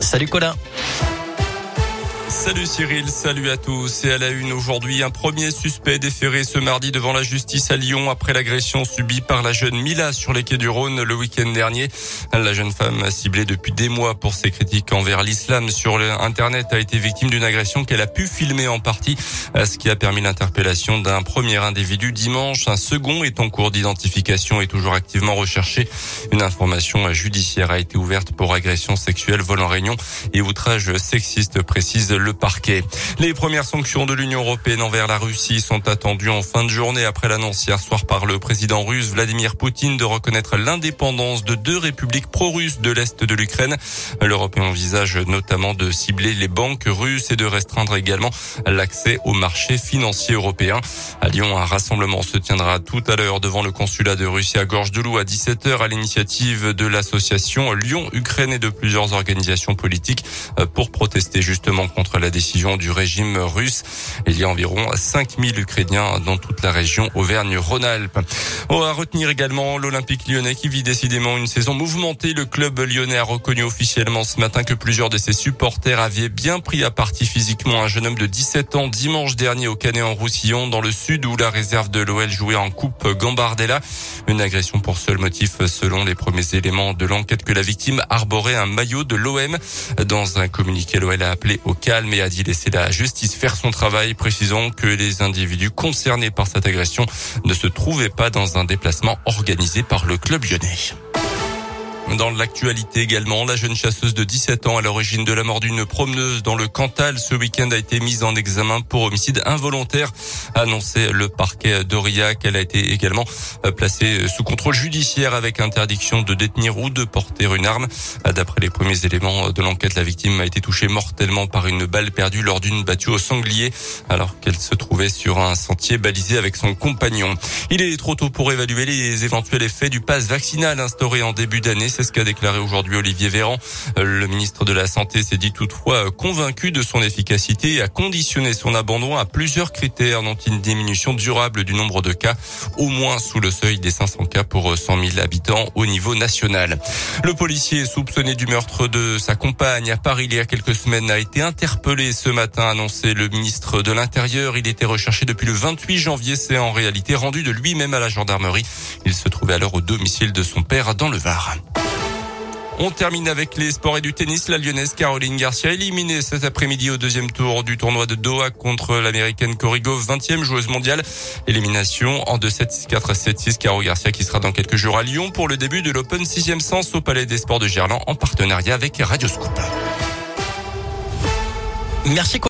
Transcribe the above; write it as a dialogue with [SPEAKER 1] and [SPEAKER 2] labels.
[SPEAKER 1] Salut Colin.
[SPEAKER 2] Salut Cyril, salut à tous. Et à la une aujourd'hui, un premier suspect déféré ce mardi devant la justice à Lyon après l'agression subie par la jeune Mila sur les quais du Rhône le week-end dernier. La jeune femme ciblée depuis des mois pour ses critiques envers l'islam sur Internet a été victime d'une agression qu'elle a pu filmer en partie, ce qui a permis l'interpellation d'un premier individu dimanche. Un second est en cours d'identification et toujours activement recherché. Une information judiciaire a été ouverte pour agression sexuelle, vol en réunion et outrage sexiste, précise le parquet. Les premières sanctions de l'Union européenne envers la Russie sont attendues en fin de journée après l'annonce hier soir par le président russe Vladimir Poutine de reconnaître l'indépendance de deux républiques pro-russes de l'Est de l'Ukraine. L'Europe envisage notamment de cibler les banques russes et de restreindre également l'accès au marché financier européen. À Lyon, un rassemblement se tiendra tout à l'heure devant le consulat de Russie à Gorge de Loup à 17h à l'initiative de l'association Lyon-Ukraine et de plusieurs organisations politiques pour protester justement contre la décision du régime russe. Il y a environ 5000 Ukrainiens dans toute la région Auvergne-Rhône-Alpes. On va retenir également l'Olympique lyonnais qui vit décidément une saison mouvementée. Le club lyonnais a reconnu officiellement ce matin que plusieurs de ses supporters avaient bien pris à partie physiquement un jeune homme de 17 ans dimanche dernier au Canet en Roussillon dans le sud où la réserve de l'OL jouait en coupe Gambardella. Une agression pour seul motif selon les premiers éléments de l'enquête que la victime arborait un maillot de l'OM. Dans un communiqué, l'OL a appelé au calme et a dit laisser la justice faire son travail, précisant que les individus concernés par cette agression ne se trouvaient pas dans un déplacement organisé par le club lyonnais. Dans l'actualité également, la jeune chasseuse de 17 ans à l'origine de la mort d'une promeneuse dans le Cantal ce week-end a été mise en examen pour homicide involontaire, annoncé le parquet d'Aurillac. Elle a été également euh, placée sous contrôle judiciaire avec interdiction de détenir ou de porter une arme. D'après les premiers éléments de l'enquête, la victime a été touchée mortellement par une balle perdue lors d'une battue au sanglier alors qu'elle se trouvait sur un sentier balisé avec son compagnon. Il est trop tôt pour évaluer les éventuels effets du pass vaccinal instauré en début d'année. Ce qu'a déclaré aujourd'hui Olivier Véran. Le ministre de la Santé s'est dit toutefois convaincu de son efficacité et a conditionné son abandon à plusieurs critères, dont une diminution durable du nombre de cas, au moins sous le seuil des 500 cas pour 100 000 habitants au niveau national. Le policier soupçonné du meurtre de sa compagne à Paris il y a quelques semaines a été interpellé ce matin, annoncé le ministre de l'Intérieur. Il était recherché depuis le 28 janvier. C'est en réalité rendu de lui-même à la gendarmerie. Il se trouvait alors au domicile de son père dans le Var. On termine avec les sports et du tennis. La lyonnaise Caroline Garcia éliminée cet après-midi au deuxième tour du tournoi de Doha contre l'américaine Corrigo, 20e joueuse mondiale. Élimination en 2-7, 4-7-6. Caro Garcia qui sera dans quelques jours à Lyon pour le début de l'Open 6e sens au Palais des Sports de Gerland en partenariat avec Radio Scoop.
[SPEAKER 1] Merci.